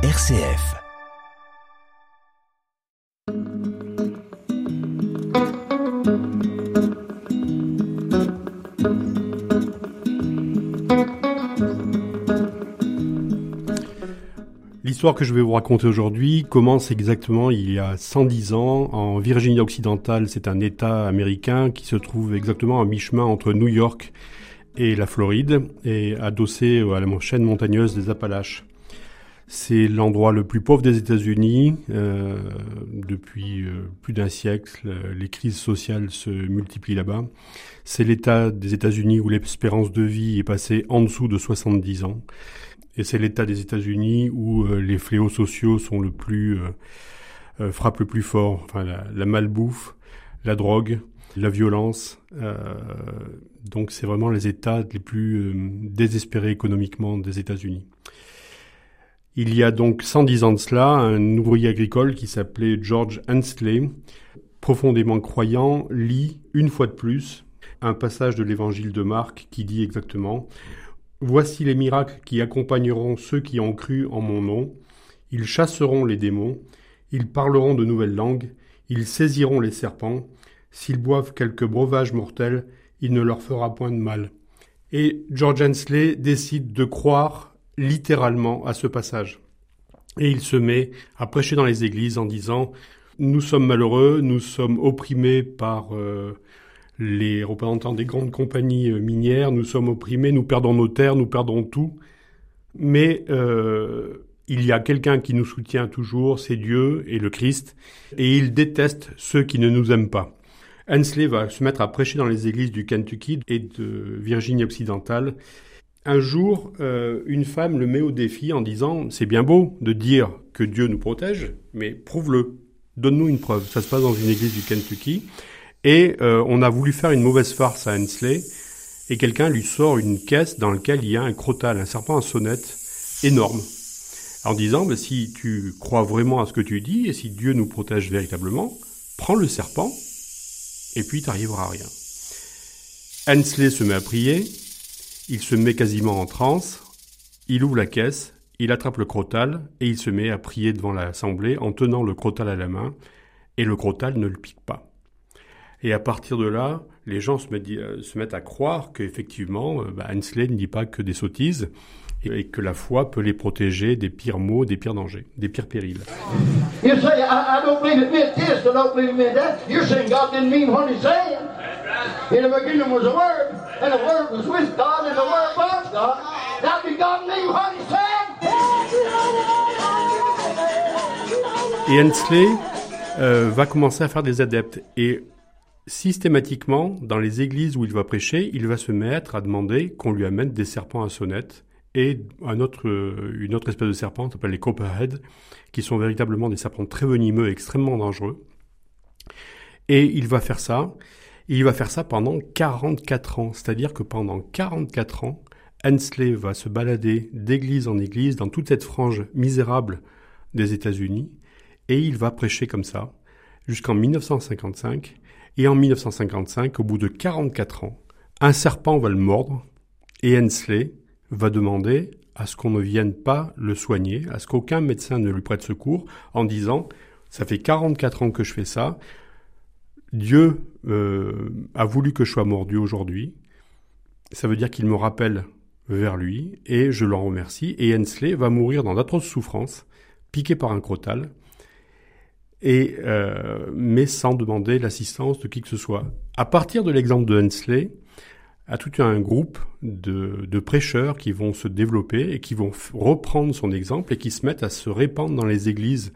RCF. L'histoire que je vais vous raconter aujourd'hui commence exactement il y a 110 ans en Virginie occidentale. C'est un État américain qui se trouve exactement à mi-chemin entre New York et la Floride et adossé à la chaîne montagneuse des Appalaches. C'est l'endroit le plus pauvre des États-Unis. Euh, depuis euh, plus d'un siècle, les crises sociales se multiplient là-bas. C'est l'État des États-Unis où l'espérance de vie est passée en dessous de 70 ans. Et c'est l'État des États-Unis où euh, les fléaux sociaux sont le plus frappent le plus fort. Enfin, la, la malbouffe, la drogue, la violence. donc, c'est vraiment les États les plus désespérés économiquement des États-Unis. Il y a donc 110 ans de cela, un ouvrier agricole qui s'appelait George Hensley, profondément croyant, lit une fois de plus un passage de l'évangile de Marc qui dit exactement Voici les miracles qui accompagneront ceux qui ont cru en mon nom. Ils chasseront les démons, ils parleront de nouvelles langues, ils saisiront les serpents, s'ils boivent quelque breuvage mortel, il ne leur fera point de mal. Et George Hensley décide de croire littéralement à ce passage. Et il se met à prêcher dans les églises en disant Nous sommes malheureux, nous sommes opprimés par euh, les représentants des grandes compagnies euh, minières, nous sommes opprimés, nous perdons nos terres, nous perdons tout. Mais euh, il y a quelqu'un qui nous soutient toujours, c'est Dieu et le Christ, et il déteste ceux qui ne nous aiment pas. Hensley va se mettre à prêcher dans les églises du Kentucky et de Virginie occidentale, un jour, euh, une femme le met au défi en disant C'est bien beau de dire que Dieu nous protège, mais prouve-le. Donne-nous une preuve. Ça se passe dans une église du Kentucky. Et euh, on a voulu faire une mauvaise farce à Hensley. Et quelqu'un lui sort une caisse dans laquelle il y a un crotal, un serpent à sonnette énorme. En disant bah, Si tu crois vraiment à ce que tu dis, et si Dieu nous protège véritablement, prends le serpent, et puis t'arriveras à rien. Hensley se met à prier, il se met quasiment en transe, il ouvre la caisse, il attrape le crotal et il se met à prier devant l'assemblée en tenant le crotal à la main, et le crotal ne le pique pas. Et à partir de là, les gens se mettent, euh, à croire qu'effectivement, euh, bah, Hensley ne dit pas que des sottises, et que la foi peut les protéger des pires maux, des pires dangers, des pires périls. Et Hensley euh, va commencer à faire des adeptes. Et systématiquement, dans les églises où il va prêcher, il va se mettre à demander qu'on lui amène des serpents à sonnette et autre, une autre espèce de serpent, s'appelle les copperhead, qui sont véritablement des serpents très venimeux et extrêmement dangereux. Et il va faire ça. Il va faire ça pendant 44 ans. C'est-à-dire que pendant 44 ans, Hensley va se balader d'église en église dans toute cette frange misérable des États-Unis. Et il va prêcher comme ça jusqu'en 1955. Et en 1955, au bout de 44 ans, un serpent va le mordre et Hensley va demander à ce qu'on ne vienne pas le soigner, à ce qu'aucun médecin ne lui prête secours, en disant ça fait 44 ans que je fais ça, Dieu euh, a voulu que je sois mordu aujourd'hui, ça veut dire qu'il me rappelle vers lui, et je l'en remercie, et Hensley va mourir dans d'atroces souffrances, piqué par un crotal, et euh, mais sans demander l'assistance de qui que ce soit. À partir de l'exemple de Hensley, à tout un groupe de, de, prêcheurs qui vont se développer et qui vont reprendre son exemple et qui se mettent à se répandre dans les églises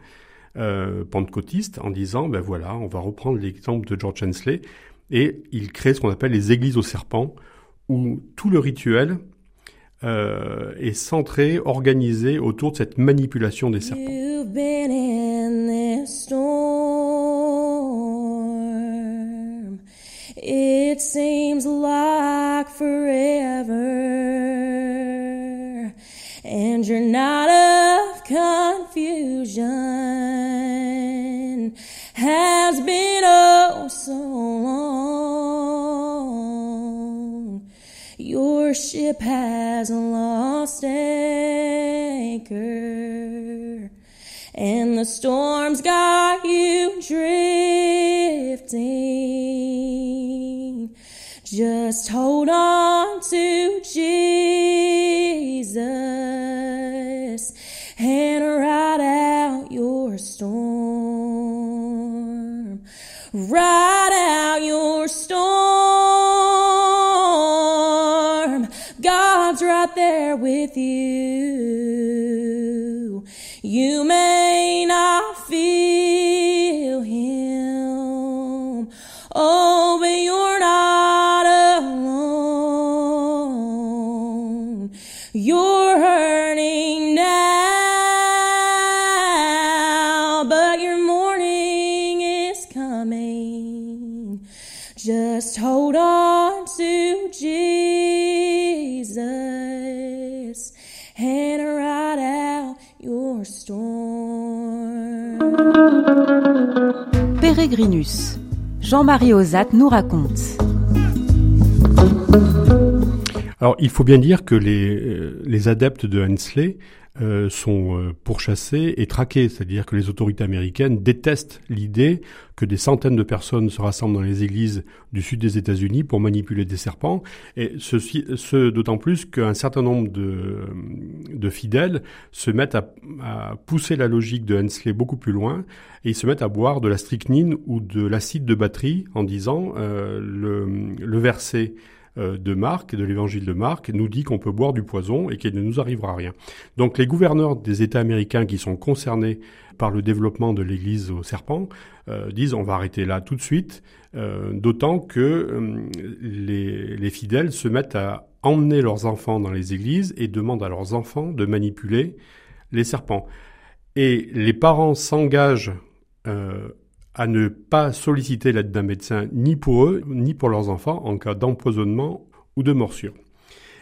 euh, pentecôtistes en disant, ben voilà, on va reprendre l'exemple de George Hensley. Et il crée ce qu'on appelle les églises aux serpents où tout le rituel euh, est centré, organisé autour de cette manipulation des serpents. It seems like forever, and you're not of confusion has been oh so long. Your ship has lost anchor. and the storms got you drifting. Just hold on to Jesus and ride out your storm. Ride out your storm. God's right there with you. Jean-Marie Ozat nous raconte. Alors, il faut bien dire que les, euh, les adeptes de Hensley euh, sont euh, pourchassés et traqués, c'est-à-dire que les autorités américaines détestent l'idée que des centaines de personnes se rassemblent dans les églises du sud des États-Unis pour manipuler des serpents, et ceci, ce d'autant plus qu'un certain nombre de, de fidèles se mettent à, à, pousser la logique de Hensley beaucoup plus loin, et ils se mettent à boire de la strychnine ou de l'acide de batterie en disant euh, le, le verset de Marc, de l'évangile de Marc, nous dit qu'on peut boire du poison et qu'il ne nous arrivera rien. Donc les gouverneurs des États américains qui sont concernés par le développement de l'Église au serpent euh, disent on va arrêter là tout de suite, euh, d'autant que euh, les, les fidèles se mettent à emmener leurs enfants dans les églises et demandent à leurs enfants de manipuler les serpents. Et les parents s'engagent euh, à ne pas solliciter l'aide d'un médecin ni pour eux, ni pour leurs enfants en cas d'empoisonnement ou de morsure.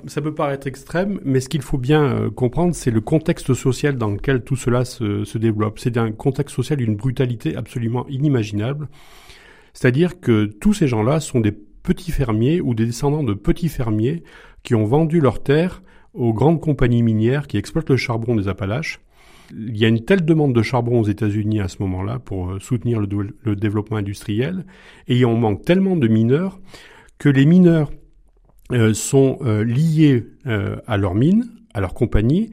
Ça peut paraître extrême, mais ce qu'il faut bien euh, comprendre, c'est le contexte social dans lequel tout cela se, se développe. C'est un contexte social d'une brutalité absolument inimaginable. C'est-à-dire que tous ces gens-là sont des petits fermiers ou des descendants de petits fermiers qui ont vendu leurs terres aux grandes compagnies minières qui exploitent le charbon des Appalaches il y a une telle demande de charbon aux États-Unis à ce moment-là pour soutenir le, développement industriel, et on manque tellement de mineurs que les mineurs euh, sont euh, liés euh, à leur mine, à leur compagnie.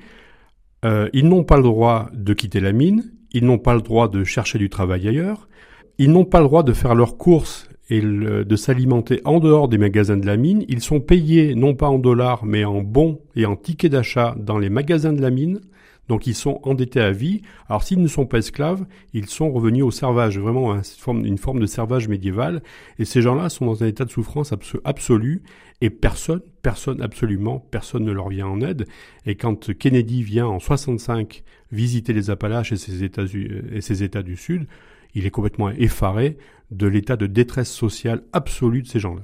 ils n'ont pas le droit de quitter la mine, ils n'ont pas le droit de chercher du travail ailleurs, ils n'ont pas le droit de faire leurs courses et de s'alimenter en dehors des magasins de la mine. Ils sont payés non pas en dollars mais en bons et en tickets d'achat dans les magasins de la mine. Donc ils sont endettés à vie. Alors s'ils ne sont pas esclaves, ils sont revenus au servage, vraiment une forme, de servage médiéval. Et ces gens-là sont dans un état de souffrance absolue et personne, personne, absolument, personne ne leur vient en aide. Et quand Kennedy vient en 65 visiter les Appalaches et ses États, du Sud, il est complètement effaré de l'état de détresse sociale absolue de ces gens-là.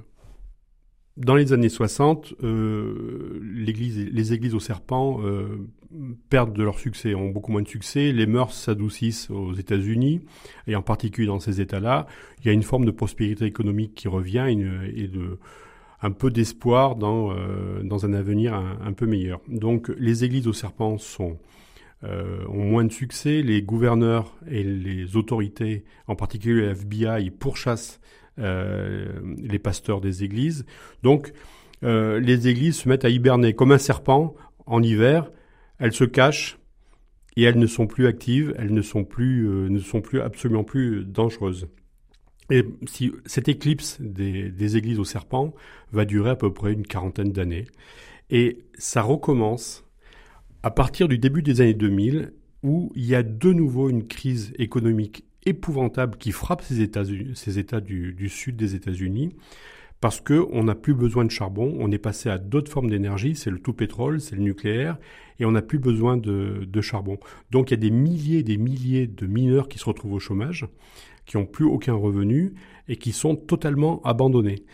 Dans les années 60, euh, les églises au serpent euh, perdent de leur succès, ont beaucoup moins de succès. Les mœurs s'adoucissent aux États-Unis, et en particulier dans ces États-là. Il y a une forme de prospérité économique qui revient et de un peu d'espoir dans, euh, dans un avenir un, peu meilleur. Donc les églises au serpent sont, euh, ont moins de succès. Les gouverneurs et les autorités, en particulier le FBI, pourchassent euh, les pasteurs des églises. Donc, les églises se mettent à hiberner comme un serpent en hiver. Elles se cachent et elles ne sont plus actives. Elles ne sont plus, euh, ne sont plus absolument plus dangereuses. Et si cette éclipse des, églises au serpent va durer à peu près une quarantaine d'années, et ça recommence à partir du début des années 2000, où il y a de nouveau une crise économique épouvantable qui frappe ces États, du sud des États-Unis parce que on n'a plus besoin de charbon, on est passé à d'autres formes d'énergie, c'est le tout pétrole, c'est le nucléaire, et on n'a plus besoin de, de, charbon. Donc il y a des milliers et des milliers de mineurs qui se retrouvent au chômage, qui n'ont plus aucun revenu et qui sont totalement abandonnés.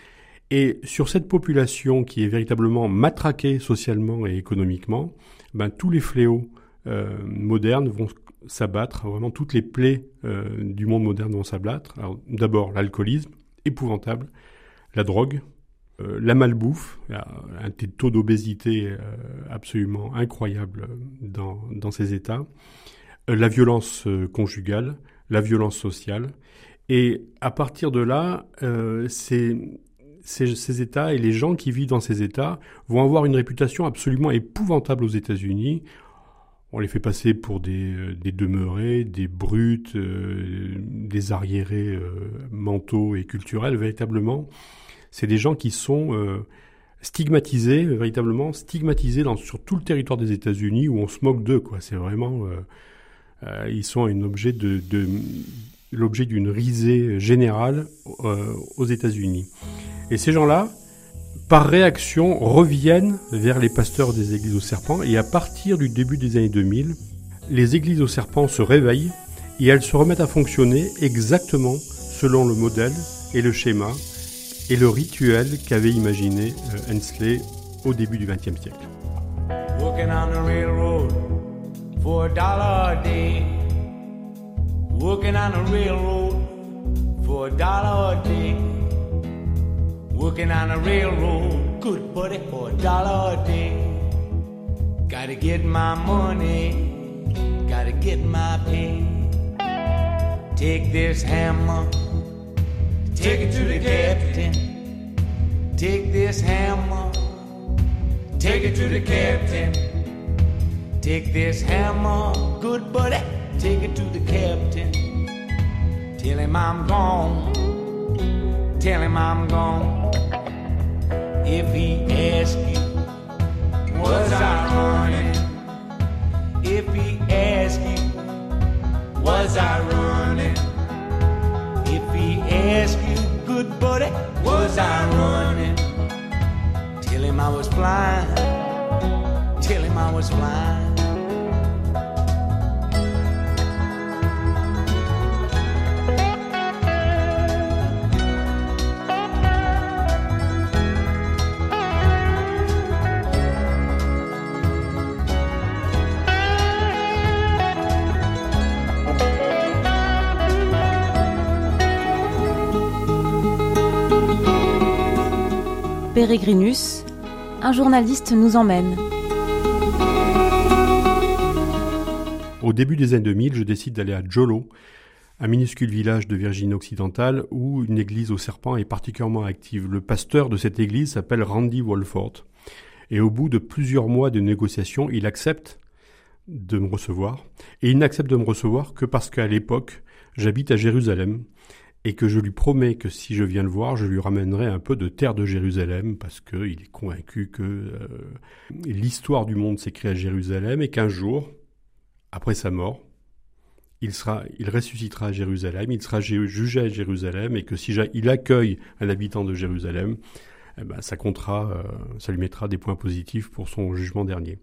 Et sur cette population qui est véritablement matraquée socialement et économiquement, ben, tous les fléaux euh, modernes vont s'abattre, vraiment toutes les plaies euh, du monde moderne vont s'abattre. D'abord l'alcoolisme, épouvantable, la drogue, euh, la malbouffe, un taux d'obésité euh, absolument incroyable dans, dans ces États, la violence conjugale, la violence sociale. Et à partir de là, ces, ces, États et les gens qui vivent dans ces États vont avoir une réputation absolument épouvantable aux États-Unis. On les fait passer pour des, des demeurés, des brutes, des arriérés mentaux et culturels, véritablement c'est des gens qui sont euh, stigmatisés, véritablement stigmatisés sur tout le territoire des États-Unis où on se moque d'eux. C'est vraiment, euh, euh, ils sont l'objet d'une risée générale aux États-Unis. Et ces gens-là, par réaction, reviennent vers les pasteurs des églises aux serpents. Et à partir du début des années 2000, les églises aux serpents se réveillent et elles se remettent à fonctionner exactement selon le modèle et le schéma et le rituel qu'avait imaginé euh, Hensley au début du XXe siècle. Working on the railroad for a dollar a day. Working on the railroad for a dollar a day. Working on the railroad, good buddy, for a dollar a day. Gotta get my money, gotta get my pay. Take this hammer. Take it to the captain. Take this hammer. Take it to the captain. Take this hammer, good buddy. Take it to the captain. Tell him I'm gone. Tell him I'm gone. If he asks you, was I running? If he asks you, was I running? Asks you, good buddy, was I running? Tell him I was flying, tell him I was flying. Peregrinus, un journaliste nous emmène. Au début des années 2000, je décide d'aller à Jolo, un minuscule village de Virginie occidentale où une église au serpent est particulièrement active. Le pasteur de cette église s'appelle Randy Wolford. Et au bout de plusieurs mois de négociations, il accepte de me recevoir. Et il n'accepte de me recevoir que parce qu'à l'époque, j'habite à Jérusalem et que je lui promets que si je viens le voir, je lui ramènerai un peu de terre de Jérusalem, parce qu'il est convaincu que euh, l'histoire du monde s'écrit à Jérusalem, et qu'un jour, après sa mort, il, sera, il ressuscitera à Jérusalem, il sera jugé à Jérusalem, et que si il accueille un habitant de Jérusalem, eh ben, ça comptera, euh, ça lui mettra des points positifs pour son jugement dernier.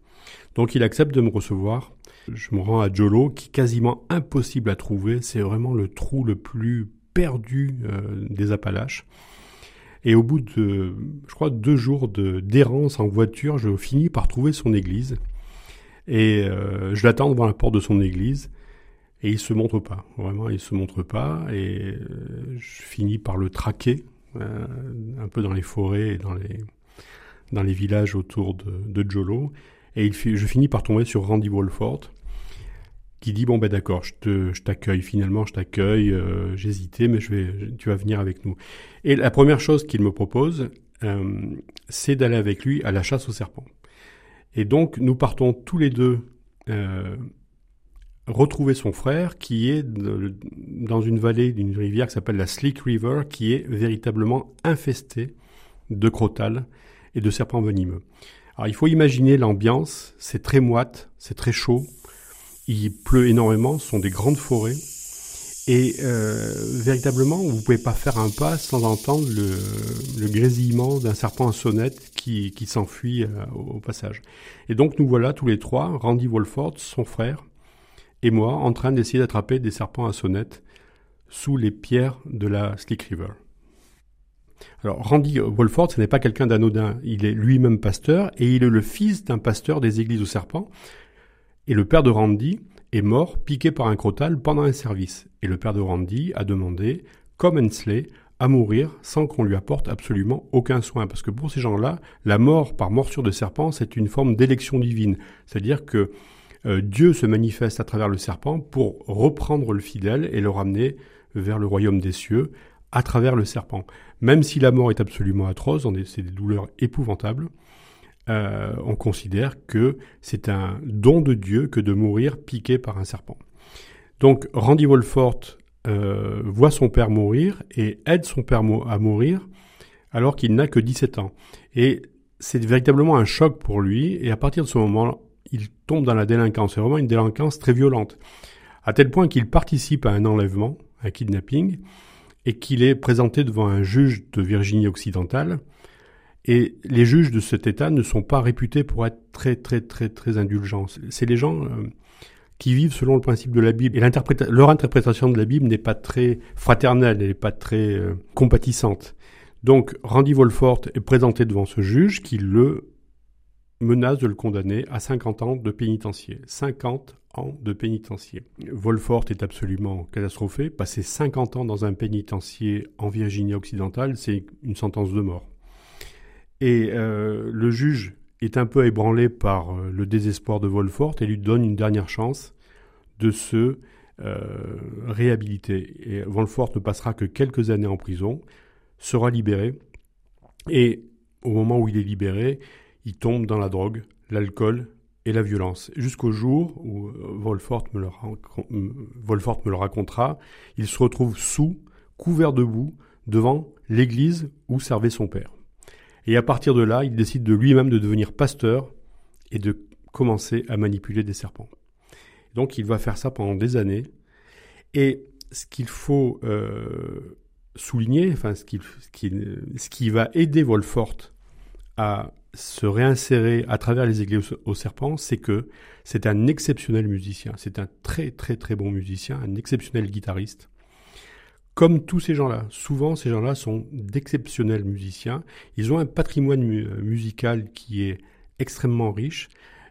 Donc il accepte de me recevoir. Je me rends à Jolo, qui est quasiment impossible à trouver. C'est vraiment le trou le plus perdu euh, des Appalaches. Et au bout de, je crois, deux jours d'errance en voiture, je finis par trouver son église. Et euh, je l'attends devant la porte de son église. Et il se montre pas. Vraiment, il se montre pas. Et euh, je finis par le traquer, un peu dans les forêts et dans les, villages autour de, de Jolo. Et je finis par tomber sur Randy Wolford, qui dit bon ben d'accord, je t'accueille. Finalement, je t'accueille. Euh, j'hésitais, mais je tu vas venir avec nous. Et la première chose qu'il me propose, euh, c'est d'aller avec lui à la chasse aux serpents. Et donc, nous partons tous les deux euh, retrouver son frère, qui est dans une vallée d'une rivière qui s'appelle la Slick River, qui est véritablement infestée de crotales et de serpents venimeux. Alors, il faut imaginer l'ambiance. C'est très moite, c'est très chaud il pleut énormément, ce sont des grandes forêts. Et euh, véritablement, vous pouvez pas faire un pas sans entendre le, le grésillement d'un serpent à sonnette qui, qui s'enfuit euh, au passage. Et donc nous voilà tous les trois, Randy Wolford, son frère, et moi, en train d'essayer d'attraper des serpents à sonnette sous les pierres de la Slick River. Alors Randy Wolford, ce n'est pas quelqu'un d'anodin, il est lui-même pasteur et il est le fils d'un pasteur des églises aux serpents et le père de Randy est mort piqué par un crotal pendant un service. Et le père de Randy a demandé, comme Hensley, à mourir sans qu'on lui apporte absolument aucun soin. Parce que pour ces gens-là, la mort par morsure de serpent, c'est une forme d'élection divine. C'est-à-dire que euh, Dieu se manifeste à travers le serpent pour reprendre le fidèle et le ramener vers le royaume des cieux à travers le serpent. Même si la mort est absolument atroce, c'est des douleurs épouvantables, euh, on considère que c'est un don de Dieu que de mourir piqué par un serpent. Donc Randy Wolfort euh, voit son père mourir et aide son père à mourir alors qu'il n'a que 17 ans. Et c'est véritablement un choc pour lui et à partir de ce moment, il tombe dans la délinquance. C'est vraiment une délinquance très violente. À tel point qu'il participe à un enlèvement, un kidnapping, et qu'il est présenté devant un juge de Virginie occidentale. Et les juges de cet État ne sont pas réputés pour être très très très très indulgents. C'est les gens euh, qui vivent selon le principe de la Bible. Et leur interprétation de la Bible n'est pas très fraternelle, elle n'est pas très euh, compatissante. Donc Randy Wolfort est présenté devant ce juge qui le menace de le condamner à 50 ans de pénitencier. 50 ans de pénitencier. Wolfort est absolument catastrophé. Passer 50 ans dans un pénitencier en Virginie occidentale, c'est une sentence de mort. Et euh, le juge est un peu ébranlé par euh, le désespoir de Wolfort et lui donne une dernière chance de se euh, réhabiliter. Et Wolfort ne passera que quelques années en prison, sera libéré, et au moment où il est libéré, il tombe dans la drogue, l'alcool et la violence. Jusqu'au jour où Wolfort me, le Wolfort me le racontera, il se retrouve sous, couvert de boue, devant l'église où servait son père. Et à partir de là, il décide de lui-même de devenir pasteur et de commencer à manipuler des serpents. Donc il va faire ça pendant des années. Et ce qu'il faut euh, souligner, enfin ce qui, va aider Wolfort à se réinsérer à travers les églises aux serpents, c'est que c'est un exceptionnel musicien. C'est un très très très bon musicien, un exceptionnel guitariste comme tous ces gens-là. Souvent, ces gens-là sont d'exceptionnels musiciens. Ils ont un patrimoine musical qui est extrêmement riche.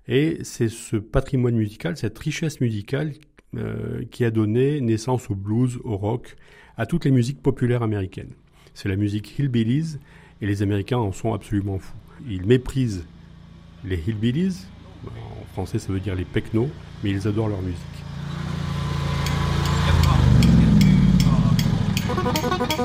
Et c'est ce patrimoine musical, cette richesse musicale euh, qui a donné naissance au blues, au rock, à toutes les musiques populaires américaines. C'est la musique hillbillies et les Américains en sont absolument fous. Ils méprisent les hillbillies, en français ça veut dire les pecnos, mais ils adorent leur musique. Thank you.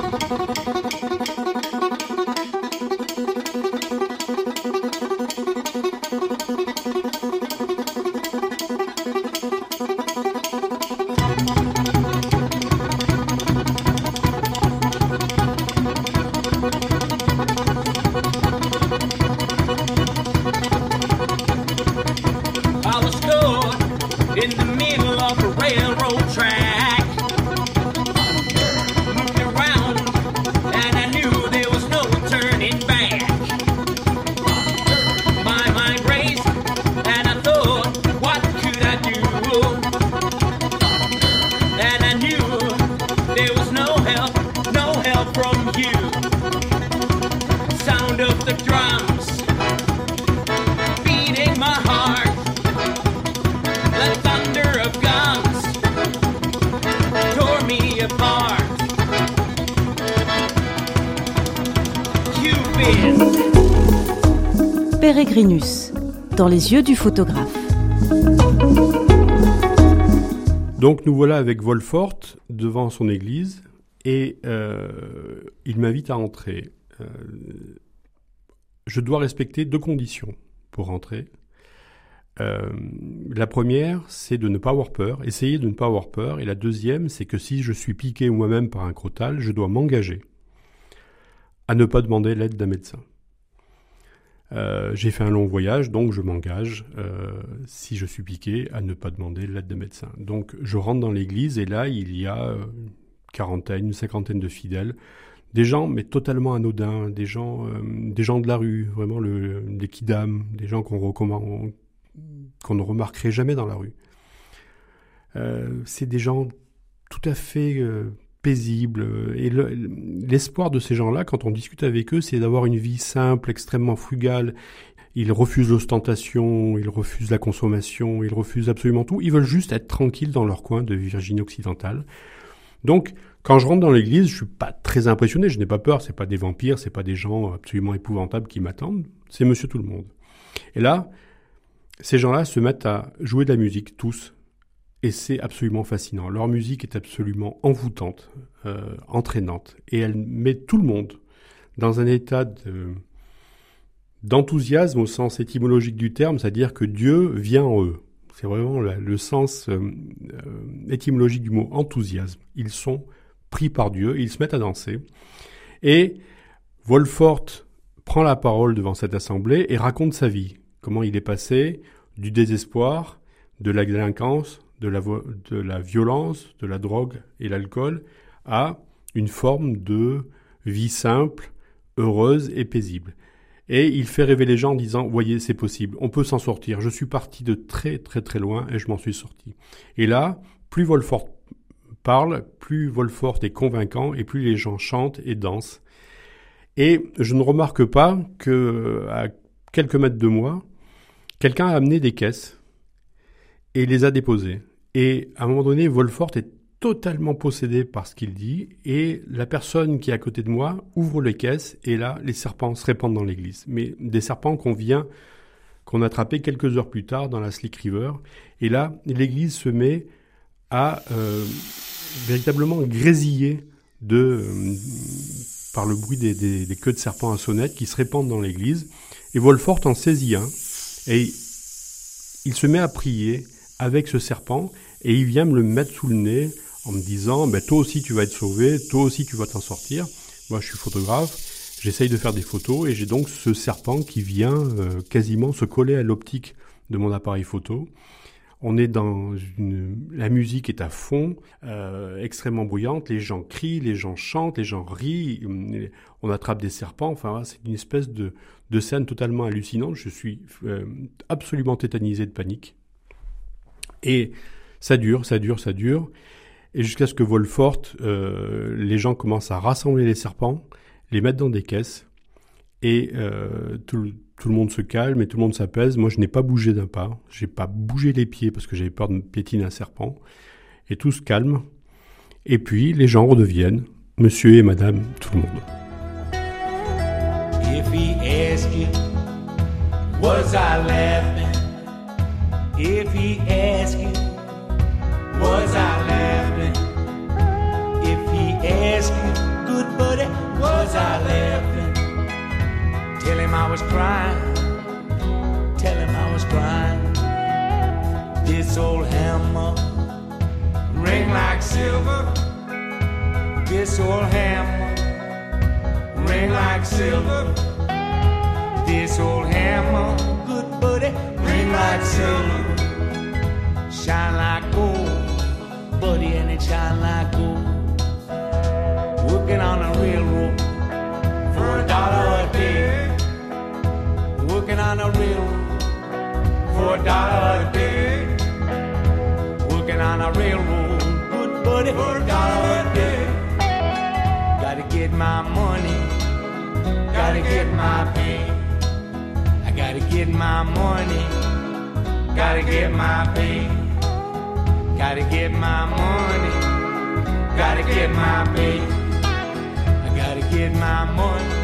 Les yeux du photographe. Donc nous voilà avec Wolfort devant son église et euh, il m'invite à entrer. Euh, je dois respecter deux conditions pour entrer. Euh, la première, c'est de ne pas avoir peur, essayer de ne pas avoir peur. Et la deuxième, c'est que si je suis piqué moi-même par un crotal, je dois m'engager à ne pas demander l'aide d'un médecin. Euh, j'ai fait un long voyage, donc je m'engage, euh, si je suis piqué, à ne pas demander l'aide d'un médecin. Donc je rentre dans l'église et là, il y a une quarantaine, une cinquantaine de fidèles. Des gens, mais totalement anodins, des gens, des gens de la rue, vraiment le, des kidam, des gens qu'on ne remarquerait jamais dans la rue. Euh, c'est des gens tout à fait euh, paisibles. Et l'espoir de ces gens-là, quand on discute avec eux, c'est d'avoir une vie simple, extrêmement frugale. Ils refusent l'ostentation, ils refusent la consommation, ils refusent absolument tout. Ils veulent juste être tranquilles dans leur coin de Virginie occidentale. Donc, quand je rentre dans l'église, je suis pas très impressionné, je n'ai pas peur, c'est pas des vampires, c'est pas des gens absolument épouvantables qui m'attendent, c'est monsieur tout le monde. Et là, ces gens-là se mettent à jouer de la musique, tous, et c'est absolument fascinant. Leur musique est absolument envoûtante, euh, entraînante, et elle met tout le monde dans un état d'enthousiasme au sens étymologique du terme, c'est-à-dire que Dieu vient en eux. C'est vraiment le, sens euh, euh, étymologique du mot enthousiasme. Ils sont pris par Dieu, ils se mettent à danser. Et Wolfort prend la parole devant cette assemblée et raconte sa vie, comment il est passé du désespoir, de la délinquance, de la, violence, de la drogue et l'alcool, à une forme de vie simple, heureuse et paisible. Et il fait rêver les gens en disant, voyez, c'est possible, on peut s'en sortir. Je suis parti de très très très loin et je m'en suis sorti. Et là, plus Wolfort parle, plus Wolfort est convaincant et plus les gens chantent et dansent. Et je ne remarque pas que à quelques mètres de moi, quelqu'un a amené des caisses et les a déposées. Et à un moment donné, Wolfort est totalement possédé par ce qu'il dit, et la personne qui est à côté de moi ouvre les caisses, et là, les serpents se répandent dans l'église. Mais des serpents qu'on vient, qu'on a attrapés quelques heures plus tard dans la Slick River, et là, l'église se met à euh, véritablement grésiller de, euh, par le bruit des, des, queues de serpents à sonnette qui se répandent dans l'église, et Wolfort en saisit un, et il se met à prier avec ce serpent, et il vient me le mettre sous le nez en me disant ben, toi aussi tu vas être sauvé, toi aussi tu vas t'en sortir. Moi je suis photographe, j'essaye de faire des photos et j'ai donc ce serpent qui vient euh, quasiment se coller à l'optique de mon appareil photo. On est dans une... La musique est à fond, euh, extrêmement bruyante, les gens crient, les gens chantent, les gens rient, on attrape des serpents, enfin c'est une espèce de, scène totalement hallucinante. Je suis euh, absolument tétanisé de panique. Et ça dure, ça dure, ça dure. Et jusqu'à ce que Wolfort, euh, les gens commencent à rassembler les serpents, les mettre dans des caisses, et euh, tout, le monde se calme et tout le monde s'apaise. Moi, je n'ai pas bougé d'un pas, j'ai pas bougé les pieds parce que j'avais peur de piétiner un serpent, et tout se calme. Et puis, les gens redeviennent monsieur et madame tout le monde. If he asked you, was I laughing? If he asked you, good buddy, was I laughing? Tell him I was crying. Tell him I was crying. This old hammer ring like silver. This old hammer ring like silver. This old hammer, good buddy, ring like silver. Shine like gold buddy and it shine like gold. Working on a railroad for a dollar a day. Working on a railroad for a dollar a day. Working on a railroad, good buddy, for a dollar a day. Gotta get my money, gotta get my pay. I gotta get my money, gotta get my pay. Gotta get my money, gotta get my pay. I gotta get my money.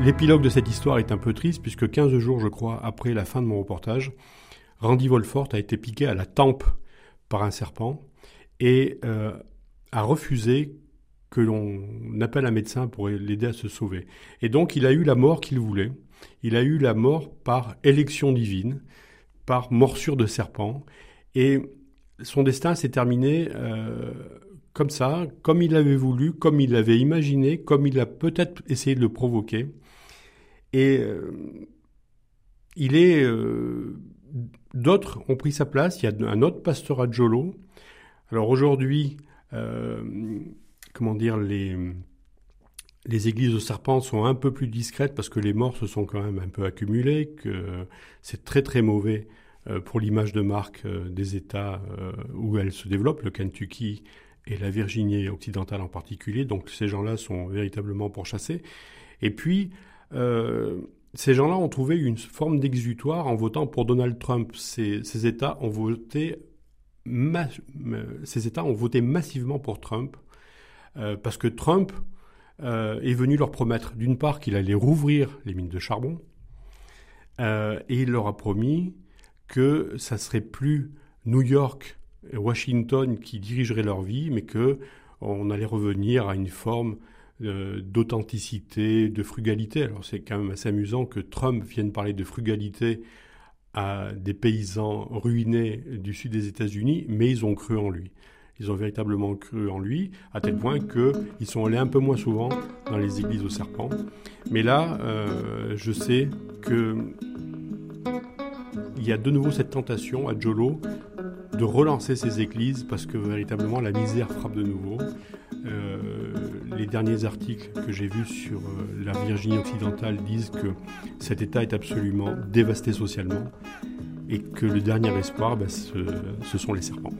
L'épilogue de cette histoire est un peu triste puisque 15 jours, je crois, après la fin de mon reportage, Randy Wolfort a été piqué à la tempe par un serpent et euh, a refusé que l'on appelle un médecin pour l'aider à se sauver. Et donc il a eu la mort qu'il voulait. Il a eu la mort par élection divine, par morsure de serpent. Et son destin s'est terminé euh, comme ça, comme il l'avait voulu, comme il l'avait imaginé, comme il a peut-être essayé de le provoquer. Et euh, il est... Euh, d'autres ont pris sa place. Il y a un autre pasteur à Jolo. Alors aujourd'hui, comment dire, les, les églises de serpents sont un peu plus discrètes parce que les morts se sont quand même un peu accumulés, que c'est très très mauvais euh, pour l'image de marque euh, des États euh, où elles se développent, le Kentucky et la Virginie occidentale en particulier. Donc ces gens-là sont véritablement pourchassés. Et puis, ces gens-là ont trouvé une forme d'exutoire en votant pour Donald Trump. Ces, États ont voté ces États ont voté massivement pour Trump parce que Trump est venu leur promettre d'une part qu'il allait rouvrir les mines de charbon et il leur a promis que ça serait plus New York et Washington qui dirigeraient leur vie, mais que on allait revenir à une forme euh, d'authenticité, de frugalité. Alors c'est quand même assez amusant que Trump vienne parler de frugalité à des paysans ruinés du sud des États-Unis, mais ils ont cru en lui. Ils ont véritablement cru en lui, à tel point qu'ils sont allés un peu moins souvent dans les églises aux serpents. Mais là, euh, je sais que il y a de nouveau cette tentation à Jolo de relancer ces églises parce que véritablement la misère frappe de nouveau. Derniers articles que j'ai vus sur euh, la Virginie occidentale disent que cet État est absolument dévasté socialement et que le dernier espoir, ben, ce, sont les serpents.